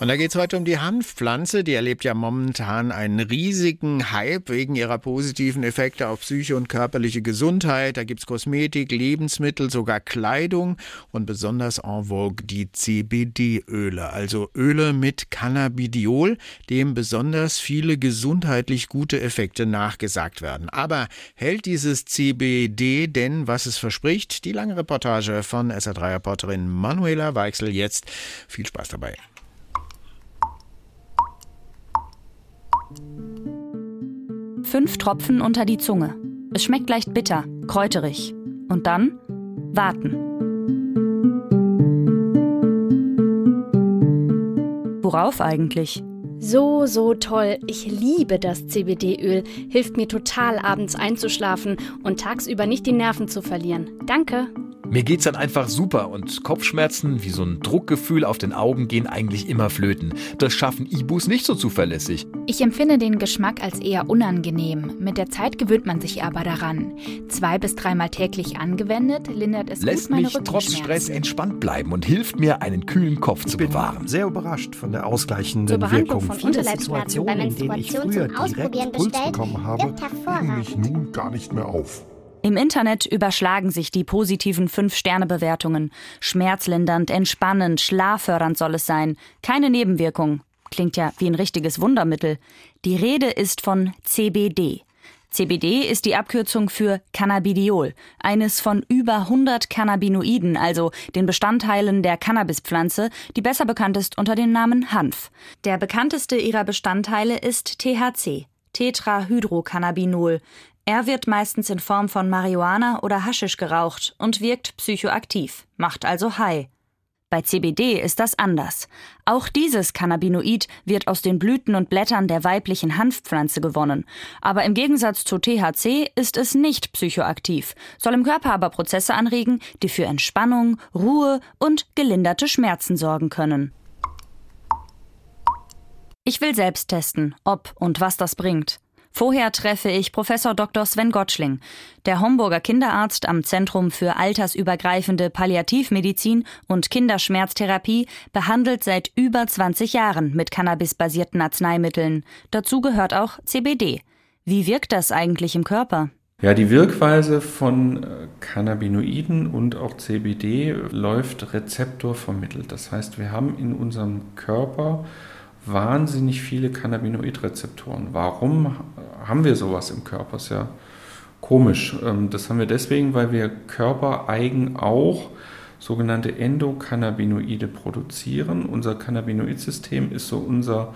Und da geht es heute um die Hanfpflanze. Die erlebt ja momentan einen riesigen Hype wegen ihrer positiven Effekte auf Psyche und körperliche Gesundheit. Da gibt es Kosmetik, Lebensmittel, sogar Kleidung und besonders en vogue die CBD-Öle, also Öle mit Cannabidiol, dem besonders viele gesundheitlich gute Effekte nachgesagt werden. Aber hält dieses CBD denn, was es verspricht? Die lange Reportage von SR3-Reporterin Manuela Weichsel jetzt. Viel Spaß dabei. Fünf Tropfen unter die Zunge. Es schmeckt leicht bitter, kräuterig. Und dann warten. Worauf eigentlich? So, so toll. Ich liebe das CBD-Öl. Hilft mir total, abends einzuschlafen und tagsüber nicht die Nerven zu verlieren. Danke. Mir geht's dann einfach super und Kopfschmerzen wie so ein Druckgefühl auf den Augen gehen eigentlich immer flöten. Das schaffen Ibus nicht so zuverlässig. Ich empfinde den Geschmack als eher unangenehm. Mit der Zeit gewöhnt man sich aber daran. Zwei bis dreimal täglich angewendet, lindert es Lässt gut meine mich trotz. Stress entspannt bleiben und hilft mir, einen kühlen Kopf zu Ich bin bewahren. sehr überrascht von der Zur ausgleichenden Behandlung Wirkung. von Viele Situationen, in denen ich früher direkt Puls bestellt, bekommen habe, mich nun gar nicht mehr auf. Im Internet überschlagen sich die positiven 5-Sterne-Bewertungen. Schmerzlindernd, entspannend, schlaffördernd soll es sein. Keine Nebenwirkung. Klingt ja wie ein richtiges Wundermittel. Die Rede ist von CBD. CBD ist die Abkürzung für Cannabidiol, eines von über 100 Cannabinoiden, also den Bestandteilen der Cannabispflanze, die besser bekannt ist unter dem Namen Hanf. Der bekannteste ihrer Bestandteile ist THC, Tetrahydrocannabinol. Er wird meistens in Form von Marihuana oder Haschisch geraucht und wirkt psychoaktiv, macht also high. Bei CBD ist das anders. Auch dieses Cannabinoid wird aus den Blüten und Blättern der weiblichen Hanfpflanze gewonnen. Aber im Gegensatz zu THC ist es nicht psychoaktiv, soll im Körper aber Prozesse anregen, die für Entspannung, Ruhe und gelinderte Schmerzen sorgen können. Ich will selbst testen, ob und was das bringt. Vorher treffe ich Professor Dr. Sven Gottschling. Der Homburger Kinderarzt am Zentrum für altersübergreifende Palliativmedizin und Kinderschmerztherapie behandelt seit über 20 Jahren mit cannabisbasierten Arzneimitteln. Dazu gehört auch CBD. Wie wirkt das eigentlich im Körper? Ja, die Wirkweise von äh, Cannabinoiden und auch CBD läuft rezeptorvermittelt. Das heißt, wir haben in unserem Körper wahnsinnig viele Cannabinoidrezeptoren. Warum haben wir sowas im Körper? Ist ja komisch. Ähm, Das haben wir deswegen, weil wir körpereigen auch sogenannte Endokannabinoide produzieren. Unser Cannabinoidsystem ist so unser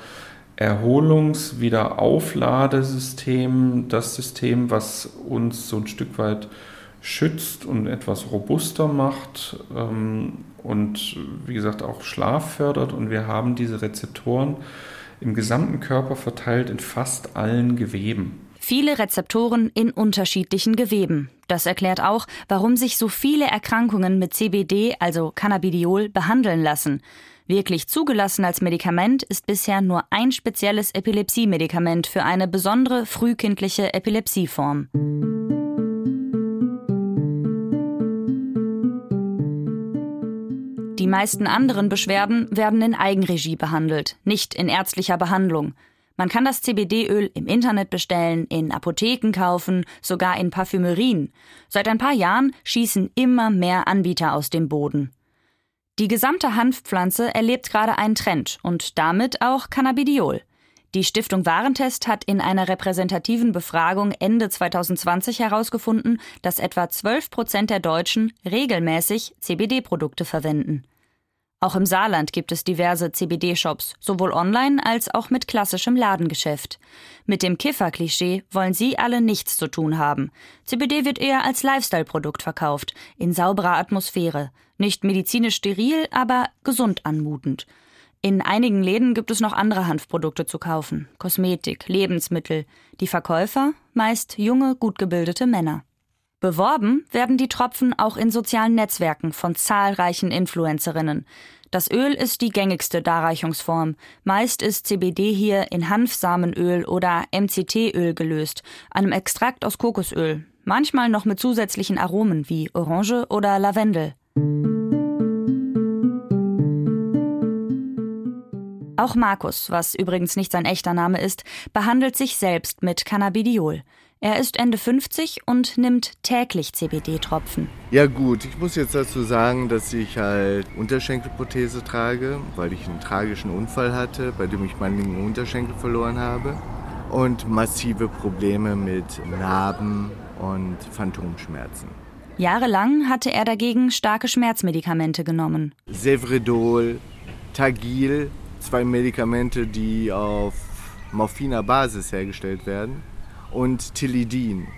Erholungs-, Wiederaufladesystem, das System, was uns so ein Stück weit schützt und etwas robuster macht ähm, und wie gesagt auch Schlaf fördert. Und wir haben diese Rezeptoren im gesamten Körper verteilt in fast allen Geweben. Viele Rezeptoren in unterschiedlichen Geweben. Das erklärt auch, warum sich so viele Erkrankungen mit CBD, also Cannabidiol, behandeln lassen. Wirklich zugelassen als Medikament ist bisher nur ein spezielles Epilepsiemedikament für eine besondere frühkindliche Epilepsieform. Meisten anderen Beschwerden werden in Eigenregie behandelt, nicht in ärztlicher Behandlung. Man kann das CBD-Öl im Internet bestellen, in Apotheken kaufen, sogar in Parfümerien. Seit ein paar Jahren schießen immer mehr Anbieter aus dem Boden. Die gesamte Hanfpflanze erlebt gerade einen Trend und damit auch Cannabidiol. Die Stiftung Warentest hat in einer repräsentativen Befragung Ende 2020 herausgefunden, dass etwa 12 Prozent der Deutschen regelmäßig CBD-Produkte verwenden. Auch im Saarland gibt es diverse CBD-Shops, sowohl online als auch mit klassischem Ladengeschäft. Mit dem Kiffer-Klischee wollen sie alle nichts zu tun haben. CBD wird eher als Lifestyle-Produkt verkauft, in sauberer Atmosphäre. Nicht medizinisch steril, aber gesund anmutend. In einigen Läden gibt es noch andere Hanfprodukte zu kaufen. Kosmetik, Lebensmittel. Die Verkäufer meist junge, gut gebildete Männer. Beworben werden die Tropfen auch in sozialen Netzwerken von zahlreichen Influencerinnen. Das Öl ist die gängigste Darreichungsform. Meist ist CBD hier in Hanfsamenöl oder MCT-Öl gelöst, einem Extrakt aus Kokosöl. manchmal noch mit zusätzlichen Aromen wie Orange oder Lavendel. Auch Markus, was übrigens nicht sein echter Name ist, behandelt sich selbst mit Cannabidiol. Er ist Ende 50 und nimmt täglich CBD-Tropfen. Ja gut, ich muss jetzt dazu sagen, dass ich halt Unterschenkelprothese trage, weil ich einen tragischen Unfall hatte, bei dem ich meinen linken Unterschenkel verloren habe. Und massive Probleme mit Narben und Phantomschmerzen. Jahrelang hatte er dagegen starke Schmerzmedikamente genommen. Sevredol, Tagil, zwei Medikamente, die auf morphiner Basis hergestellt werden und Tilidin.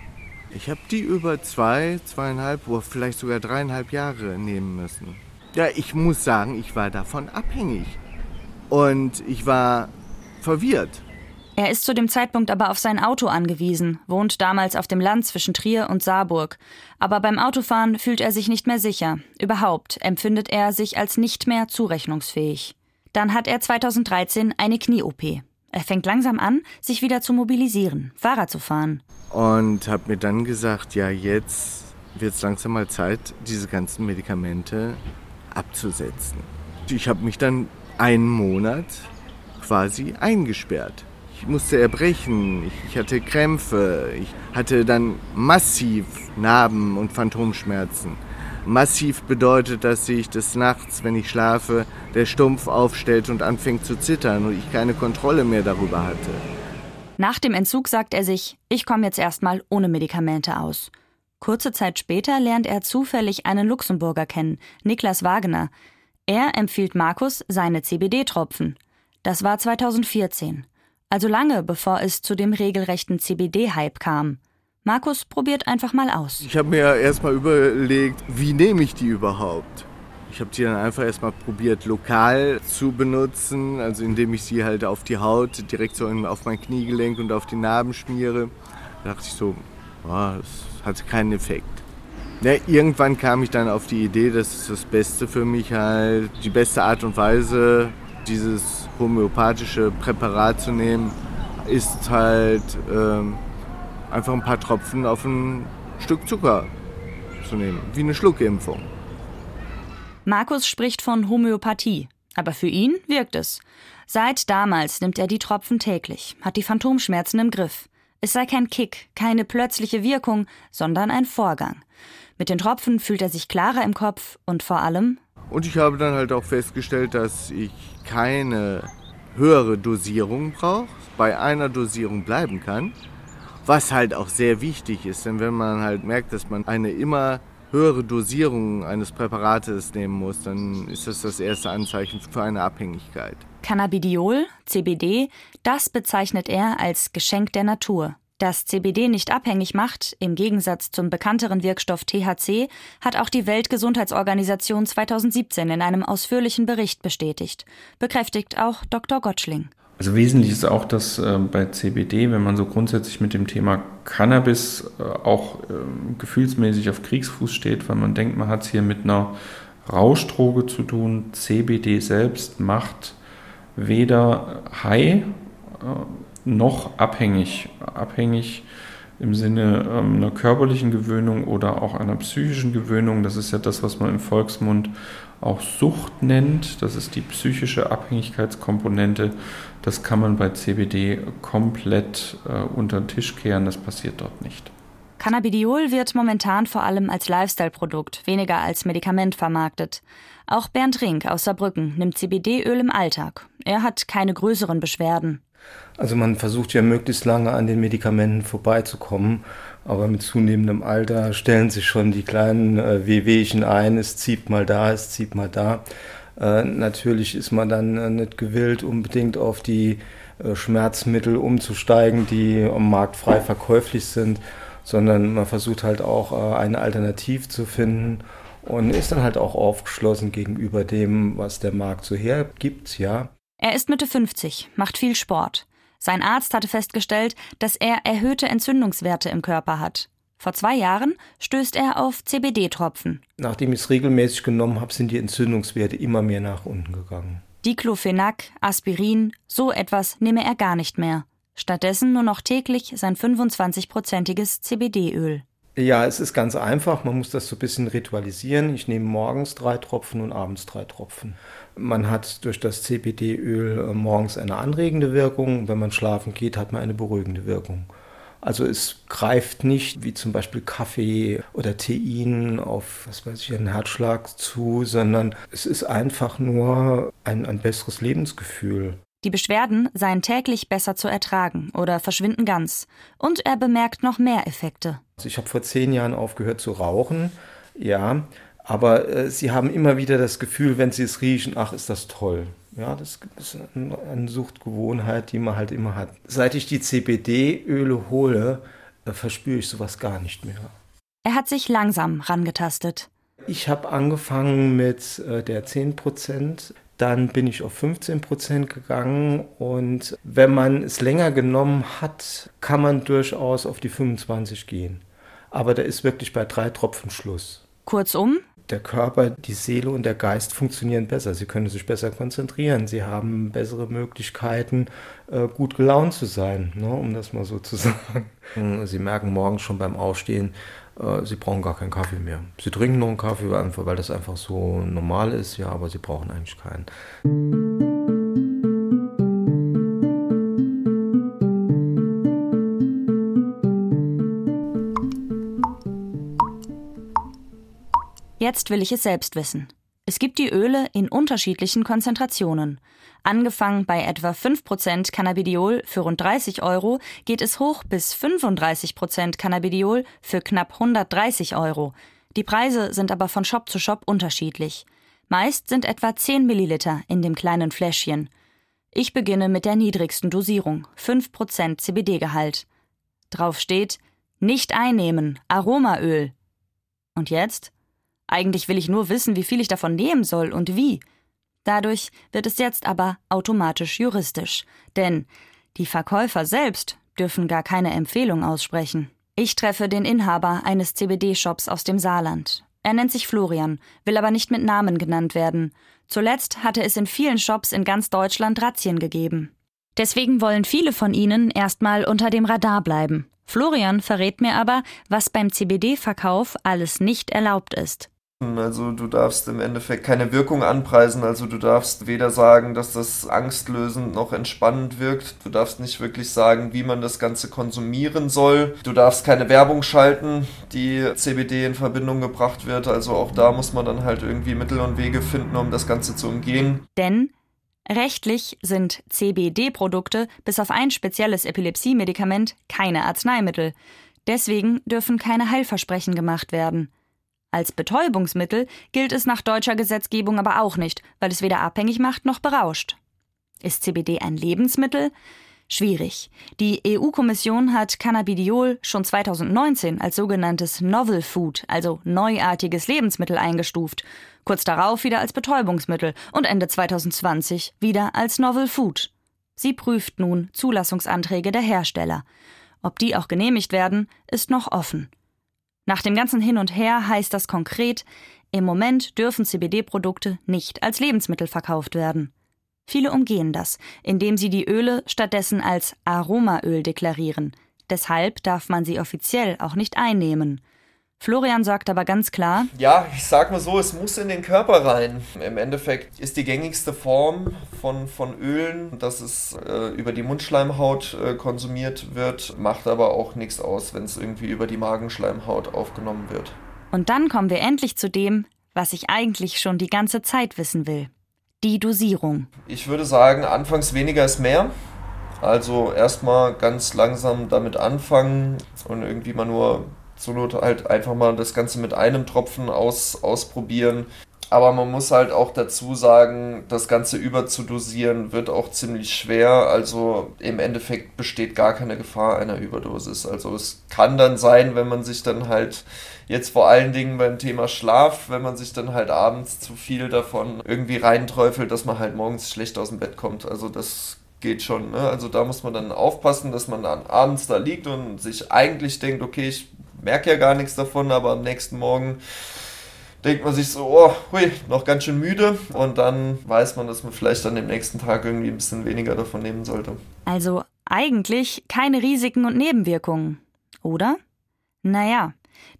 Ich habe die über zwei, zweieinhalb oder vielleicht sogar dreieinhalb Jahre nehmen müssen. Ja, ich muss sagen, ich war davon abhängig. Und ich war verwirrt. Er ist zu dem Zeitpunkt aber auf sein Auto angewiesen, wohnt damals auf dem Land zwischen Trier und Saarburg. Aber beim Autofahren fühlt er sich nicht mehr sicher. Überhaupt empfindet er sich als nicht mehr zurechnungsfähig. Dann hat er 2013 eine Knie-OP. Er fängt langsam an, sich wieder zu mobilisieren, Fahrrad zu fahren. Und habe mir dann gesagt, ja, jetzt wird es langsam mal Zeit, diese ganzen Medikamente abzusetzen. Ich habe mich dann einen Monat quasi eingesperrt. Ich musste erbrechen, ich, hatte Krämpfe, ich hatte dann massiv Narben und Phantomschmerzen. Massiv bedeutet, dass sich des Nachts, wenn ich schlafe, der Stumpf aufstellt und anfängt zu zittern und ich keine Kontrolle mehr darüber hatte. Nach dem Entzug sagt er sich, ich komme jetzt erstmal ohne Medikamente aus. Kurze Zeit später lernt er zufällig einen Luxemburger kennen, Niklas Wagner. Er empfiehlt Markus seine CBD-Tropfen. Das war 2014, also lange bevor es zu dem regelrechten CBD-Hype kam. Markus probiert einfach mal aus. Ich habe mir erstmal überlegt, wie nehme ich die überhaupt? Ich habe die dann einfach erstmal probiert, lokal zu benutzen, also indem ich sie halt auf die Haut, direkt so auf mein Kniegelenk und auf die Narben schmiere. Da dachte ich so, oh, das hatte keinen Effekt. Ja, irgendwann kam ich dann auf die Idee, dass das Beste für mich halt, die beste Art und Weise, dieses homöopathische Präparat zu nehmen, ist halt ähm, einfach ein paar Tropfen auf ein Stück Zucker zu nehmen, wie eine Schluckimpfung. Markus spricht von Homöopathie, aber für ihn wirkt es. Seit damals nimmt er die Tropfen täglich, hat die Phantomschmerzen im Griff. Es sei kein Kick, keine plötzliche Wirkung, sondern ein Vorgang. Mit den Tropfen fühlt er sich klarer im Kopf und vor allem. Und ich habe dann halt auch festgestellt, dass ich keine höhere Dosierung brauche, bei einer Dosierung bleiben kann was halt auch sehr wichtig ist, denn wenn man halt merkt, dass man eine immer höhere Dosierung eines Präparates nehmen muss, dann ist das das erste Anzeichen für eine Abhängigkeit. Cannabidiol, CBD, das bezeichnet er als Geschenk der Natur. Dass CBD nicht abhängig macht, im Gegensatz zum bekannteren Wirkstoff THC, hat auch die Weltgesundheitsorganisation 2017 in einem ausführlichen Bericht bestätigt. Bekräftigt auch Dr. Gottschling. Also wesentlich ist auch, dass äh, bei CBD, wenn man so grundsätzlich mit dem Thema Cannabis äh, auch äh, gefühlsmäßig auf Kriegsfuß steht, weil man denkt, man hat es hier mit einer Rauschdroge zu tun. CBD selbst macht weder high äh, noch abhängig. Abhängig im Sinne ähm, einer körperlichen Gewöhnung oder auch einer psychischen Gewöhnung. Das ist ja das, was man im Volksmund auch Sucht nennt. Das ist die psychische Abhängigkeitskomponente. Das kann man bei CBD komplett äh, unter den Tisch kehren. Das passiert dort nicht. Cannabidiol wird momentan vor allem als Lifestyle-Produkt, weniger als Medikament vermarktet. Auch Bernd Rink aus Saarbrücken nimmt CBD-Öl im Alltag. Er hat keine größeren Beschwerden. Also man versucht ja möglichst lange an den Medikamenten vorbeizukommen, aber mit zunehmendem Alter stellen sich schon die kleinen äh, Wehwehchen ein, es zieht mal da, es zieht mal da. Äh, natürlich ist man dann äh, nicht gewillt, unbedingt auf die äh, Schmerzmittel umzusteigen, die am Markt frei verkäuflich sind, sondern man versucht halt auch äh, eine Alternative zu finden und ist dann halt auch aufgeschlossen gegenüber dem, was der Markt so hergibt, ja. Er ist Mitte 50, macht viel Sport. Sein Arzt hatte festgestellt, dass er erhöhte Entzündungswerte im Körper hat. Vor zwei Jahren stößt er auf CBD-Tropfen. Nachdem ich es regelmäßig genommen habe, sind die Entzündungswerte immer mehr nach unten gegangen. Diclofenac, Aspirin, so etwas nehme er gar nicht mehr. Stattdessen nur noch täglich sein 25-prozentiges CBD-Öl. Ja, es ist ganz einfach. Man muss das so ein bisschen ritualisieren. Ich nehme morgens drei Tropfen und abends drei Tropfen. Man hat durch das CBD-Öl äh, morgens eine anregende Wirkung. Wenn man schlafen geht, hat man eine beruhigende Wirkung. Also es greift nicht wie zum Beispiel Kaffee oder Tein auf, was weiß ich, einen Herzschlag zu, sondern es ist einfach nur ein, ein besseres Lebensgefühl. Die Beschwerden seien täglich besser zu ertragen oder verschwinden ganz. Und er bemerkt noch mehr Effekte. Also ich habe vor zehn Jahren aufgehört zu rauchen, ja, aber äh, sie haben immer wieder das Gefühl, wenn sie es riechen, ach, ist das toll. Ja, das ist eine Suchtgewohnheit, die man halt immer hat. Seit ich die CBD-Öle hole, äh, verspüre ich sowas gar nicht mehr. Er hat sich langsam rangetastet. Ich habe angefangen mit äh, der 10%. Dann bin ich auf 15% gegangen und wenn man es länger genommen hat, kann man durchaus auf die 25 gehen. Aber da ist wirklich bei drei Tropfen Schluss. Kurzum, der Körper, die Seele und der Geist funktionieren besser. Sie können sich besser konzentrieren. Sie haben bessere Möglichkeiten, äh, gut gelaunt zu sein, ne, um das mal so zu sagen. Sie merken morgens schon beim Aufstehen, äh, Sie brauchen gar keinen Kaffee mehr. Sie trinken noch einen Kaffee, weil das einfach so normal ist, ja, aber Sie brauchen eigentlich keinen. Jetzt will ich es selbst wissen. Es gibt die Öle in unterschiedlichen Konzentrationen. Angefangen bei etwa 5% Cannabidiol für rund 30 Euro geht es hoch bis 35% Cannabidiol für knapp 130 Euro. Die Preise sind aber von Shop zu Shop unterschiedlich. Meist sind etwa 10 Milliliter in dem kleinen Fläschchen. Ich beginne mit der niedrigsten Dosierung, 5% CBD-Gehalt. Drauf steht, nicht einnehmen, Aromaöl. Und jetzt? Eigentlich will ich nur wissen, wie viel ich davon nehmen soll und wie. Dadurch wird es jetzt aber automatisch juristisch, denn die Verkäufer selbst dürfen gar keine Empfehlung aussprechen. Ich treffe den Inhaber eines CBD-Shops aus dem Saarland. Er nennt sich Florian, will aber nicht mit Namen genannt werden. Zuletzt hatte es in vielen Shops in ganz Deutschland Razzien gegeben. Deswegen wollen viele von ihnen erstmal unter dem Radar bleiben. Florian verrät mir aber, was beim CBD-Verkauf alles nicht erlaubt ist. Also du darfst im Endeffekt keine Wirkung anpreisen, also du darfst weder sagen, dass das angstlösend noch entspannend wirkt, du darfst nicht wirklich sagen, wie man das Ganze konsumieren soll, du darfst keine Werbung schalten, die CBD in Verbindung gebracht wird, also auch da muss man dann halt irgendwie Mittel und Wege finden, um das Ganze zu umgehen. Denn rechtlich sind CBD-Produkte bis auf ein spezielles Epilepsie-Medikament keine Arzneimittel. Deswegen dürfen keine Heilversprechen gemacht werden. Als Betäubungsmittel gilt es nach deutscher Gesetzgebung aber auch nicht, weil es weder abhängig macht noch berauscht. Ist CBD ein Lebensmittel? Schwierig. Die EU-Kommission hat Cannabidiol schon 2019 als sogenanntes Novel Food, also neuartiges Lebensmittel eingestuft, kurz darauf wieder als Betäubungsmittel und Ende 2020 wieder als Novel Food. Sie prüft nun Zulassungsanträge der Hersteller. Ob die auch genehmigt werden, ist noch offen. Nach dem ganzen Hin und Her heißt das konkret, im Moment dürfen CBD-Produkte nicht als Lebensmittel verkauft werden. Viele umgehen das, indem sie die Öle stattdessen als Aromaöl deklarieren. Deshalb darf man sie offiziell auch nicht einnehmen. Florian sagt aber ganz klar: Ja, ich sag mal so, es muss in den Körper rein. Im Endeffekt ist die gängigste Form von, von Ölen, dass es äh, über die Mundschleimhaut äh, konsumiert wird, macht aber auch nichts aus, wenn es irgendwie über die Magenschleimhaut aufgenommen wird. Und dann kommen wir endlich zu dem, was ich eigentlich schon die ganze Zeit wissen will: die Dosierung. Ich würde sagen, anfangs weniger ist mehr. Also erstmal ganz langsam damit anfangen und irgendwie mal nur zur Not halt einfach mal das Ganze mit einem Tropfen aus, ausprobieren. Aber man muss halt auch dazu sagen, das Ganze überzudosieren wird auch ziemlich schwer. Also im Endeffekt besteht gar keine Gefahr einer Überdosis. Also es kann dann sein, wenn man sich dann halt jetzt vor allen Dingen beim Thema Schlaf, wenn man sich dann halt abends zu viel davon irgendwie reinträufelt, dass man halt morgens schlecht aus dem Bett kommt. Also das geht schon. Ne? Also da muss man dann aufpassen, dass man dann abends da liegt und sich eigentlich denkt, okay, ich merke ja gar nichts davon, aber am nächsten Morgen denkt man sich so, oh, hui, noch ganz schön müde und dann weiß man, dass man vielleicht dann am nächsten Tag irgendwie ein bisschen weniger davon nehmen sollte. Also eigentlich keine Risiken und Nebenwirkungen, oder? Naja,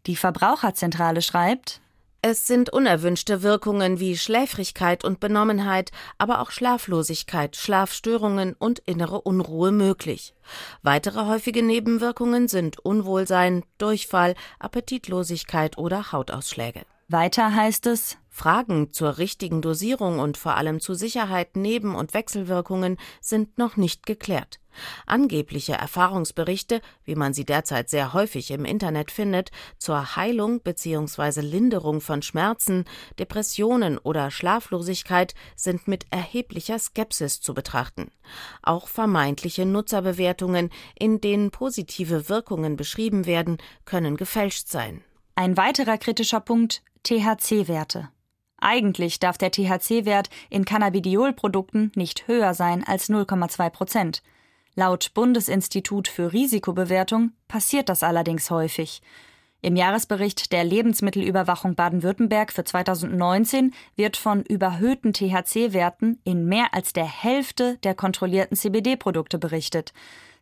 Die Verbraucherzentrale schreibt, es sind unerwünschte Wirkungen wie Schläfrigkeit und Benommenheit, aber auch Schlaflosigkeit, Schlafstörungen und innere Unruhe möglich. Weitere häufige Nebenwirkungen sind Unwohlsein, Durchfall, Appetitlosigkeit oder Hautausschläge. Weiter heißt es, Fragen zur richtigen Dosierung und vor allem zu Sicherheit, Neben- und Wechselwirkungen sind noch nicht geklärt. Angebliche Erfahrungsberichte, wie man sie derzeit sehr häufig im Internet findet, zur Heilung bzw. Linderung von Schmerzen, Depressionen oder Schlaflosigkeit sind mit erheblicher Skepsis zu betrachten. Auch vermeintliche Nutzerbewertungen, in denen positive Wirkungen beschrieben werden, können gefälscht sein. Ein weiterer kritischer Punkt THC-Werte. Eigentlich darf der THC-Wert in Cannabidiol-Produkten nicht höher sein als 0,2 Prozent. Laut Bundesinstitut für Risikobewertung passiert das allerdings häufig. Im Jahresbericht der Lebensmittelüberwachung Baden-Württemberg für 2019 wird von überhöhten THC-Werten in mehr als der Hälfte der kontrollierten CBD-Produkte berichtet.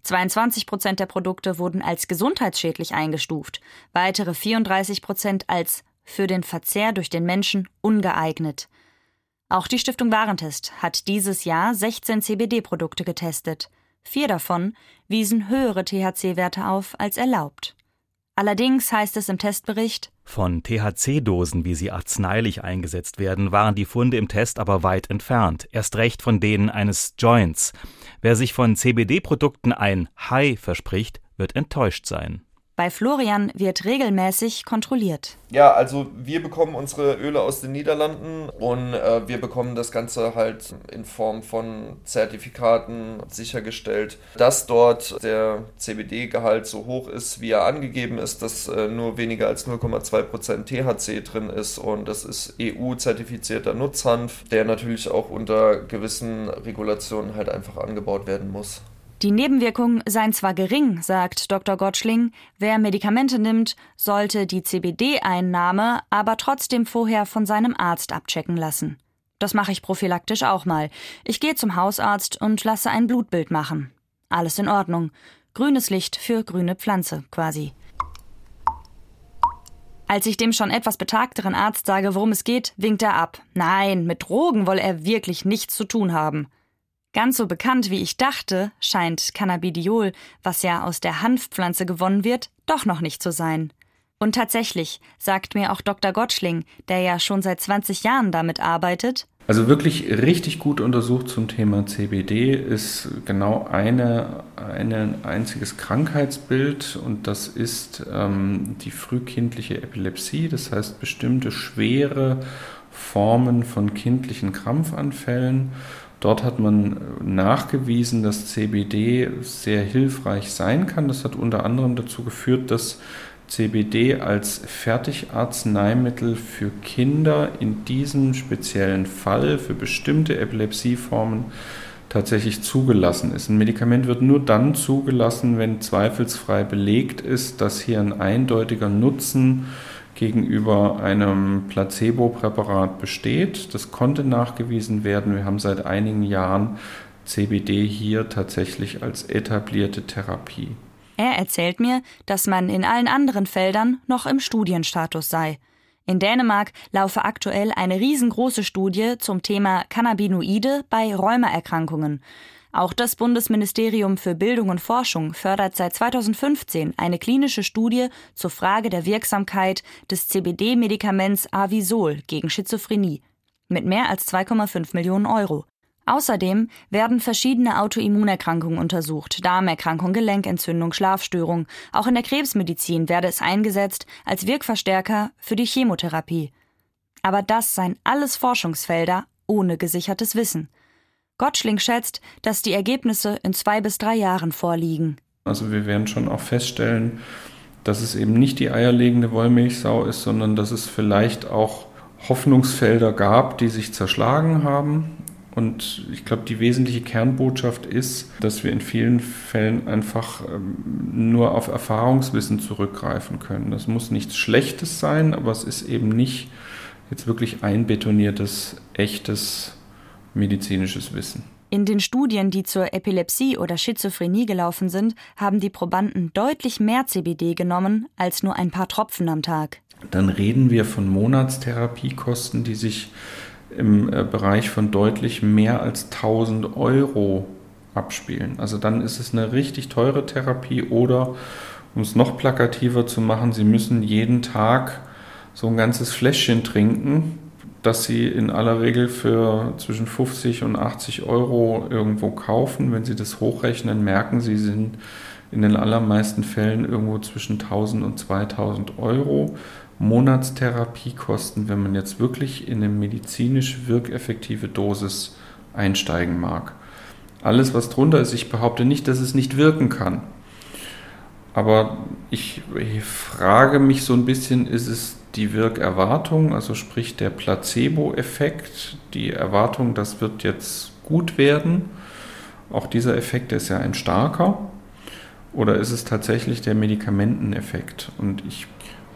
22 Prozent der Produkte wurden als gesundheitsschädlich eingestuft, weitere 34 Prozent als für den Verzehr durch den Menschen ungeeignet. Auch die Stiftung Warentest hat dieses Jahr 16 CBD-Produkte getestet. Vier davon wiesen höhere THC-Werte auf als erlaubt. Allerdings heißt es im Testbericht, von THC-Dosen, wie sie arzneilich eingesetzt werden, waren die Funde im Test aber weit entfernt, erst recht von denen eines Joints. Wer sich von CBD-Produkten ein High verspricht, wird enttäuscht sein. Bei Florian wird regelmäßig kontrolliert. Ja, also wir bekommen unsere Öle aus den Niederlanden und äh, wir bekommen das Ganze halt in Form von Zertifikaten sichergestellt, dass dort der CBD-Gehalt so hoch ist, wie er angegeben ist, dass äh, nur weniger als 0,2% THC drin ist und das ist EU-zertifizierter Nutzhanf, der natürlich auch unter gewissen Regulationen halt einfach angebaut werden muss. Die Nebenwirkungen seien zwar gering, sagt Dr. Gottschling, wer Medikamente nimmt, sollte die CBD-Einnahme aber trotzdem vorher von seinem Arzt abchecken lassen. Das mache ich prophylaktisch auch mal. Ich gehe zum Hausarzt und lasse ein Blutbild machen. Alles in Ordnung. Grünes Licht für grüne Pflanze, quasi. Als ich dem schon etwas betagteren Arzt sage, worum es geht, winkt er ab. Nein, mit Drogen wolle er wirklich nichts zu tun haben. Ganz so bekannt wie ich dachte, scheint Cannabidiol, was ja aus der Hanfpflanze gewonnen wird, doch noch nicht zu sein. Und tatsächlich, sagt mir auch Dr. Gottschling, der ja schon seit 20 Jahren damit arbeitet, also wirklich richtig gut untersucht zum Thema CBD ist genau eine, ein einziges Krankheitsbild und das ist ähm, die frühkindliche Epilepsie, das heißt bestimmte schwere Formen von kindlichen Krampfanfällen Dort hat man nachgewiesen, dass CBD sehr hilfreich sein kann. Das hat unter anderem dazu geführt, dass CBD als Fertigarzneimittel für Kinder in diesem speziellen Fall für bestimmte Epilepsieformen tatsächlich zugelassen ist. Ein Medikament wird nur dann zugelassen, wenn zweifelsfrei belegt ist, dass hier ein eindeutiger Nutzen gegenüber einem Placebo-Präparat besteht. Das konnte nachgewiesen werden. Wir haben seit einigen Jahren CBD hier tatsächlich als etablierte Therapie. Er erzählt mir, dass man in allen anderen Feldern noch im Studienstatus sei. In Dänemark laufe aktuell eine riesengroße Studie zum Thema Cannabinoide bei Rheumaerkrankungen. Auch das Bundesministerium für Bildung und Forschung fördert seit 2015 eine klinische Studie zur Frage der Wirksamkeit des CBD-Medikaments Avisol gegen Schizophrenie mit mehr als 2,5 Millionen Euro. Außerdem werden verschiedene Autoimmunerkrankungen untersucht, Darmerkrankung, Gelenkentzündung, Schlafstörung. Auch in der Krebsmedizin werde es eingesetzt als Wirkverstärker für die Chemotherapie. Aber das seien alles Forschungsfelder ohne gesichertes Wissen. Gottschling schätzt, dass die Ergebnisse in zwei bis drei Jahren vorliegen. Also wir werden schon auch feststellen, dass es eben nicht die eierlegende Wollmilchsau ist, sondern dass es vielleicht auch Hoffnungsfelder gab, die sich zerschlagen haben. Und ich glaube, die wesentliche Kernbotschaft ist, dass wir in vielen Fällen einfach ähm, nur auf Erfahrungswissen zurückgreifen können. Das muss nichts Schlechtes sein, aber es ist eben nicht jetzt wirklich einbetoniertes, echtes medizinisches Wissen. In den Studien, die zur Epilepsie oder Schizophrenie gelaufen sind, haben die Probanden deutlich mehr CBD genommen als nur ein paar Tropfen am Tag. Dann reden wir von Monatstherapiekosten, die sich im äh, Bereich von deutlich mehr als 1000 Euro abspielen. Also dann ist es eine richtig teure Therapie oder, um es noch plakativer zu machen, Sie müssen jeden Tag so ein ganzes Fläschchen trinken das sie in aller Regel für zwischen 50 und 80 Euro irgendwo kaufen. Wenn sie das hochrechnen, merken sie, sind in den allermeisten Fällen irgendwo zwischen 1000 und 2000 Euro. Monatstherapiekosten, wenn man jetzt wirklich in eine medizinisch wirkeffektive Dosis einsteigen mag. Alles, was drunter ist, ich behaupte nicht, dass es nicht wirken kann. Aber ich frage mich so ein bisschen, ist es die Wirkerwartung, also sprich der Placebo-Effekt, die Erwartung, das wird jetzt gut werden. Auch dieser Effekt ist ja ein starker. Oder ist es tatsächlich der Medikamenteneffekt? Und ich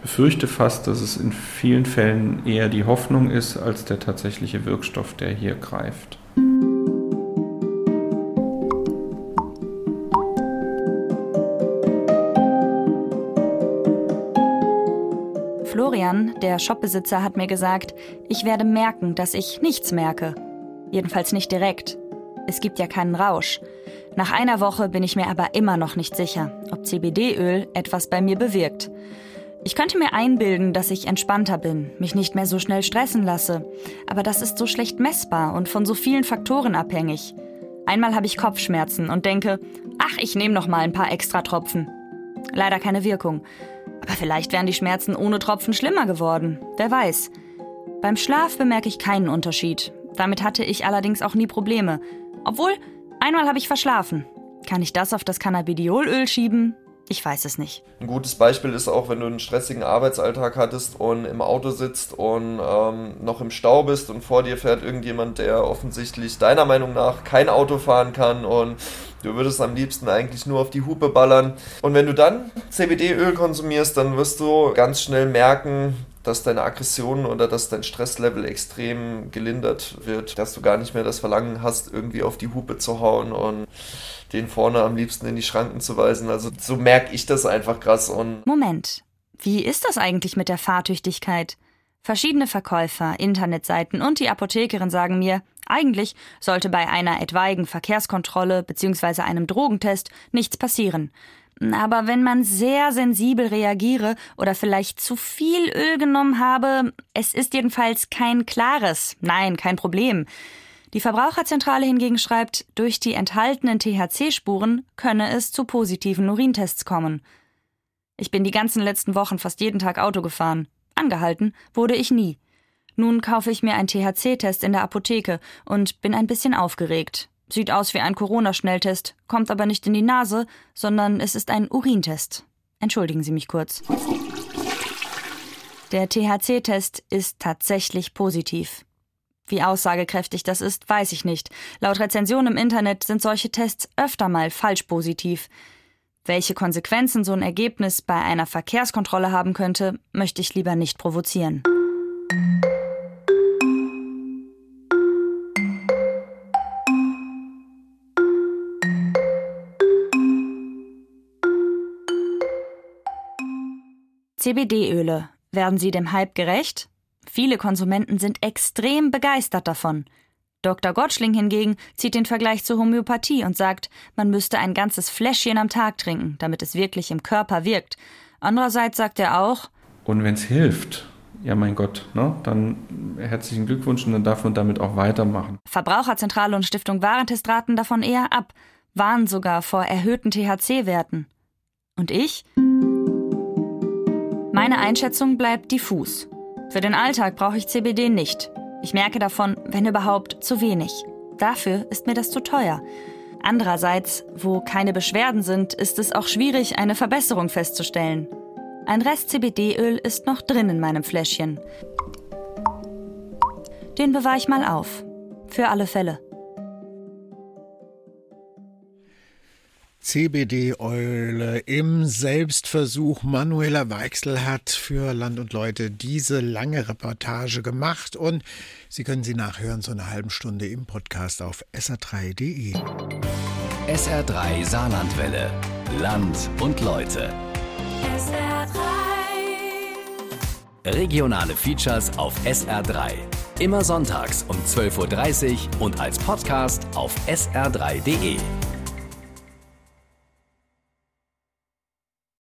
befürchte fast, dass es in vielen Fällen eher die Hoffnung ist als der tatsächliche Wirkstoff, der hier greift. Florian, der Shopbesitzer, hat mir gesagt, ich werde merken, dass ich nichts merke. Jedenfalls nicht direkt. Es gibt ja keinen Rausch. Nach einer Woche bin ich mir aber immer noch nicht sicher, ob CBD-Öl etwas bei mir bewirkt. Ich könnte mir einbilden, dass ich entspannter bin, mich nicht mehr so schnell stressen lasse, aber das ist so schlecht messbar und von so vielen Faktoren abhängig. Einmal habe ich Kopfschmerzen und denke, ach, ich nehme noch mal ein paar extra Tropfen. Leider keine Wirkung. Aber vielleicht wären die Schmerzen ohne Tropfen schlimmer geworden. Wer weiß. Beim Schlaf bemerke ich keinen Unterschied. Damit hatte ich allerdings auch nie Probleme. Obwohl, einmal habe ich verschlafen. Kann ich das auf das Cannabidiolöl schieben? Ich weiß es nicht. Ein gutes Beispiel ist auch, wenn du einen stressigen Arbeitsalltag hattest und im Auto sitzt und ähm, noch im Stau bist und vor dir fährt irgendjemand, der offensichtlich deiner Meinung nach kein Auto fahren kann und du würdest am liebsten eigentlich nur auf die Hupe ballern. Und wenn du dann CBD-Öl konsumierst, dann wirst du ganz schnell merken, dass deine Aggression oder dass dein Stresslevel extrem gelindert wird, dass du gar nicht mehr das Verlangen hast, irgendwie auf die Hupe zu hauen und den vorne am liebsten in die Schranken zu weisen. Also so merke ich das einfach krass. Und Moment, wie ist das eigentlich mit der Fahrtüchtigkeit? Verschiedene Verkäufer, Internetseiten und die Apothekerin sagen mir, eigentlich sollte bei einer etwaigen Verkehrskontrolle bzw. einem Drogentest nichts passieren. Aber wenn man sehr sensibel reagiere oder vielleicht zu viel Öl genommen habe, es ist jedenfalls kein klares, nein, kein Problem. Die Verbraucherzentrale hingegen schreibt, durch die enthaltenen THC-Spuren könne es zu positiven Urintests kommen. Ich bin die ganzen letzten Wochen fast jeden Tag Auto gefahren. Angehalten wurde ich nie. Nun kaufe ich mir einen THC-Test in der Apotheke und bin ein bisschen aufgeregt. Sieht aus wie ein Corona-Schnelltest, kommt aber nicht in die Nase, sondern es ist ein Urintest. Entschuldigen Sie mich kurz. Der THC-Test ist tatsächlich positiv. Wie aussagekräftig das ist, weiß ich nicht. Laut Rezensionen im Internet sind solche Tests öfter mal falsch positiv. Welche Konsequenzen so ein Ergebnis bei einer Verkehrskontrolle haben könnte, möchte ich lieber nicht provozieren. CBD-Öle. Werden sie dem Hype gerecht? Viele Konsumenten sind extrem begeistert davon. Dr. Gottschling hingegen zieht den Vergleich zur Homöopathie und sagt, man müsste ein ganzes Fläschchen am Tag trinken, damit es wirklich im Körper wirkt. Andererseits sagt er auch, und wenn es hilft, ja mein Gott, ne, dann herzlichen Glückwunsch und dann darf man damit auch weitermachen. Verbraucherzentrale und Stiftung Warentest raten davon eher ab, warnen sogar vor erhöhten THC-Werten. Und ich? Meine Einschätzung bleibt diffus. Für den Alltag brauche ich CBD nicht. Ich merke davon, wenn überhaupt, zu wenig. Dafür ist mir das zu teuer. Andererseits, wo keine Beschwerden sind, ist es auch schwierig, eine Verbesserung festzustellen. Ein Rest CBD-Öl ist noch drin in meinem Fläschchen. Den bewahre ich mal auf. Für alle Fälle. CBD-Eule im Selbstversuch. Manuela Weichsel hat für Land und Leute diese lange Reportage gemacht und Sie können sie nachhören, so eine halben Stunde im Podcast auf sr3.de. SR3 Saarlandwelle. Land und Leute. SR3. Regionale Features auf SR3. Immer sonntags um 12.30 Uhr und als Podcast auf sr3.de.